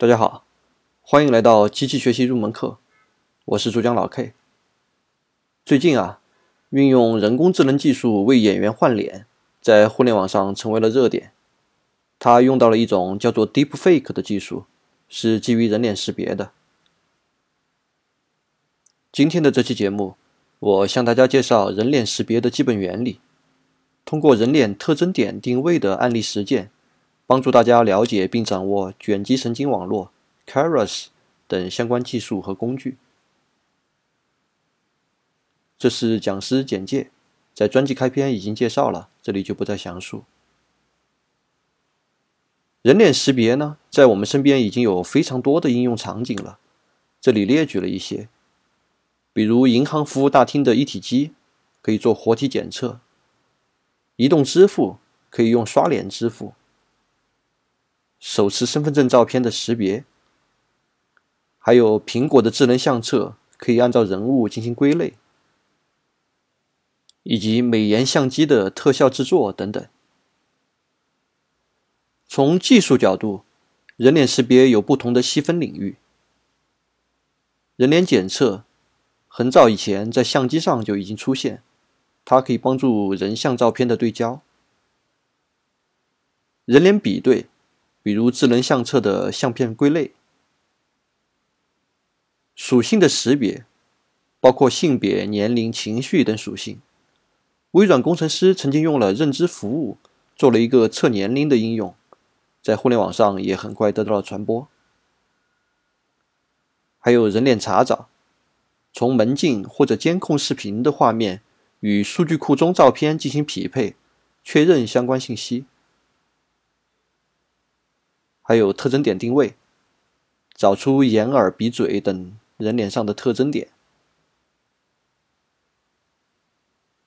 大家好，欢迎来到机器学习入门课，我是主讲老 K。最近啊，运用人工智能技术为演员换脸，在互联网上成为了热点。它用到了一种叫做 Deepfake 的技术，是基于人脸识别的。今天的这期节目，我向大家介绍人脸识别的基本原理，通过人脸特征点定位的案例实践。帮助大家了解并掌握卷积神经网络 （Keras） 等相关技术和工具。这是讲师简介，在专辑开篇已经介绍了，这里就不再详述。人脸识别呢，在我们身边已经有非常多的应用场景了，这里列举了一些，比如银行服务大厅的一体机可以做活体检测，移动支付可以用刷脸支付。手持身份证照片的识别，还有苹果的智能相册可以按照人物进行归类，以及美颜相机的特效制作等等。从技术角度，人脸识别有不同的细分领域。人脸检测很早以前在相机上就已经出现，它可以帮助人像照片的对焦。人脸比对。比如智能相册的相片归类、属性的识别，包括性别、年龄、情绪等属性。微软工程师曾经用了认知服务做了一个测年龄的应用，在互联网上也很快得到了传播。还有人脸查找，从门禁或者监控视频的画面与数据库中照片进行匹配，确认相关信息。还有特征点定位，找出眼、耳、鼻、嘴等人脸上的特征点。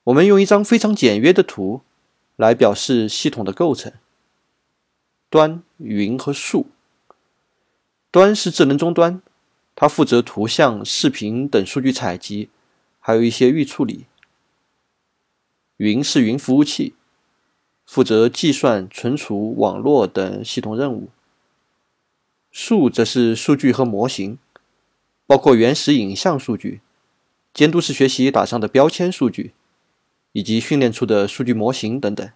我们用一张非常简约的图来表示系统的构成：端、云和数。端是智能终端，它负责图像、视频等数据采集，还有一些预处理。云是云服务器，负责计算、存储、网络等系统任务。数则是数据和模型，包括原始影像数据、监督式学习打上的标签数据，以及训练出的数据模型等等。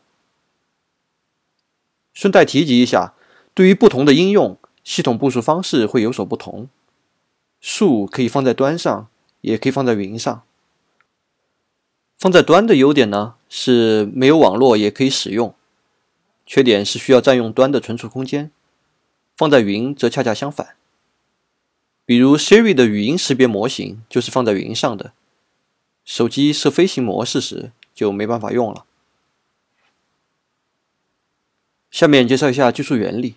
顺带提及一下，对于不同的应用，系统部署方式会有所不同。数可以放在端上，也可以放在云上。放在端的优点呢，是没有网络也可以使用；缺点是需要占用端的存储空间。放在云则恰恰相反，比如 Siri 的语音识别模型就是放在云上的，手机设飞行模式时就没办法用了。下面介绍一下技术原理。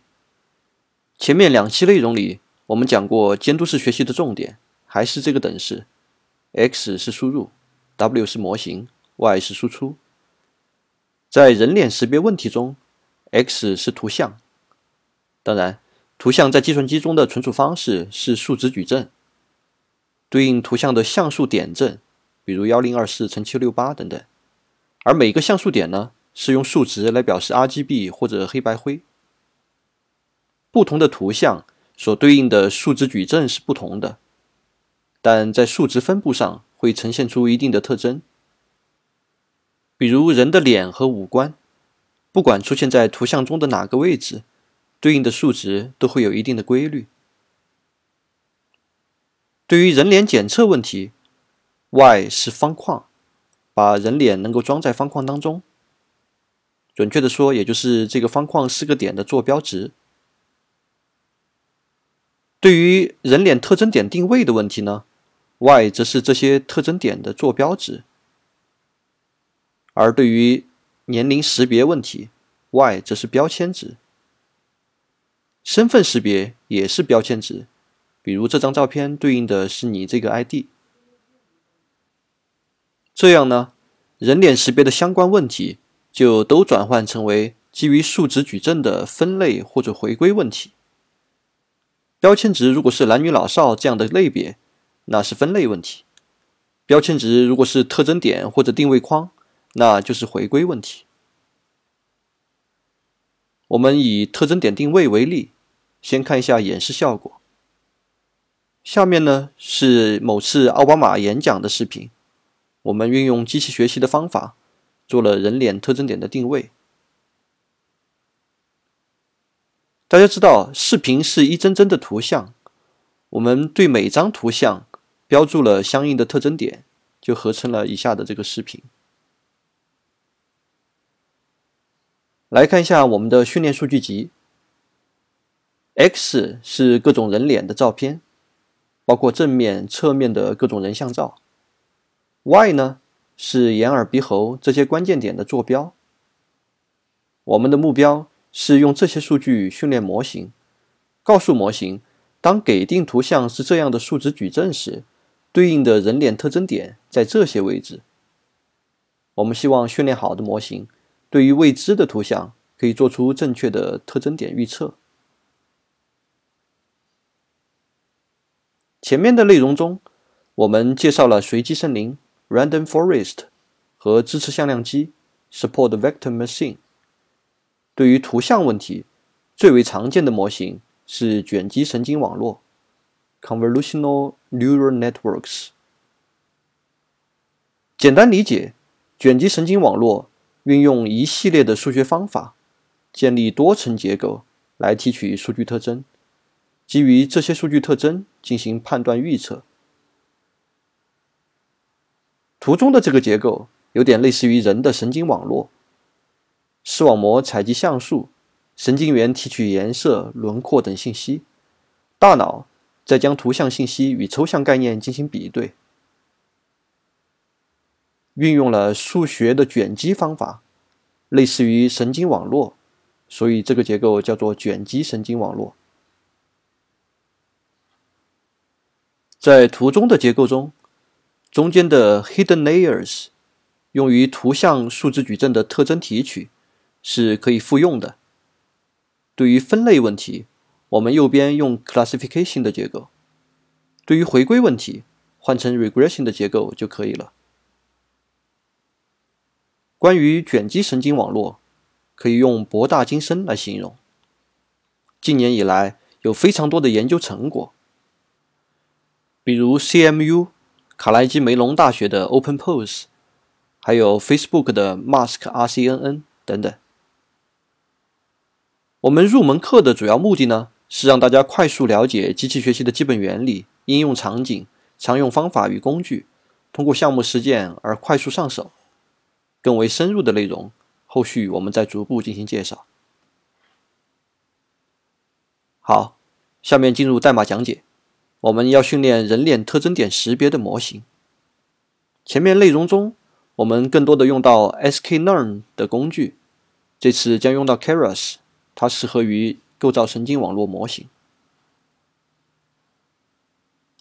前面两期内容里，我们讲过监督式学习的重点还是这个等式：x 是输入，w 是模型，y 是输出。在人脸识别问题中，x 是图像，当然。图像在计算机中的存储方式是数值矩阵，对应图像的像素点阵，比如幺零二四乘七六八等等。而每个像素点呢，是用数值来表示 RGB 或者黑白灰。不同的图像所对应的数值矩阵是不同的，但在数值分布上会呈现出一定的特征。比如人的脸和五官，不管出现在图像中的哪个位置。对应的数值都会有一定的规律。对于人脸检测问题，Y 是方框，把人脸能够装在方框当中。准确的说，也就是这个方框四个点的坐标值。对于人脸特征点定位的问题呢，Y 则是这些特征点的坐标值。而对于年龄识别问题，Y 则是标签值。身份识别也是标签值，比如这张照片对应的是你这个 ID。这样呢，人脸识别的相关问题就都转换成为基于数值矩阵的分类或者回归问题。标签值如果是男女老少这样的类别，那是分类问题；标签值如果是特征点或者定位框，那就是回归问题。我们以特征点定位为例，先看一下演示效果。下面呢是某次奥巴马演讲的视频，我们运用机器学习的方法做了人脸特征点的定位。大家知道，视频是一帧帧的图像，我们对每张图像标注了相应的特征点，就合成了以下的这个视频。来看一下我们的训练数据集。X 是各种人脸的照片，包括正面、侧面的各种人像照。Y 呢是眼、耳、鼻、喉这些关键点的坐标。我们的目标是用这些数据训练模型，告诉模型，当给定图像是这样的数值矩阵时，对应的人脸特征点在这些位置。我们希望训练好的模型。对于未知的图像，可以做出正确的特征点预测。前面的内容中，我们介绍了随机森林 （Random Forest） 和支持向量机 （Support Vector Machine）。对于图像问题，最为常见的模型是卷积神经网络 （Convolutional Neural Networks）。简单理解，卷积神经网络。运用一系列的数学方法，建立多层结构来提取数据特征，基于这些数据特征进行判断预测。图中的这个结构有点类似于人的神经网络，视网膜采集像素，神经元提取颜色、轮廓等信息，大脑再将图像信息与抽象概念进行比对。运用了数学的卷积方法，类似于神经网络，所以这个结构叫做卷积神经网络。在图中的结构中，中间的 hidden layers 用于图像数字矩阵的特征提取是可以复用的。对于分类问题，我们右边用 classification 的结构；对于回归问题，换成 regression 的结构就可以了。关于卷积神经网络，可以用博大精深来形容。近年以来，有非常多的研究成果，比如 CMU 卡耐基梅隆大学的 OpenPose，还有 Facebook 的 Mask RCNN 等等。我们入门课的主要目的呢，是让大家快速了解机器学习的基本原理、应用场景、常用方法与工具，通过项目实践而快速上手。更为深入的内容，后续我们再逐步进行介绍。好，下面进入代码讲解。我们要训练人脸特征点识别的模型。前面内容中，我们更多的用到 sklearn 的工具，这次将用到 Keras，它适合于构造神经网络模型。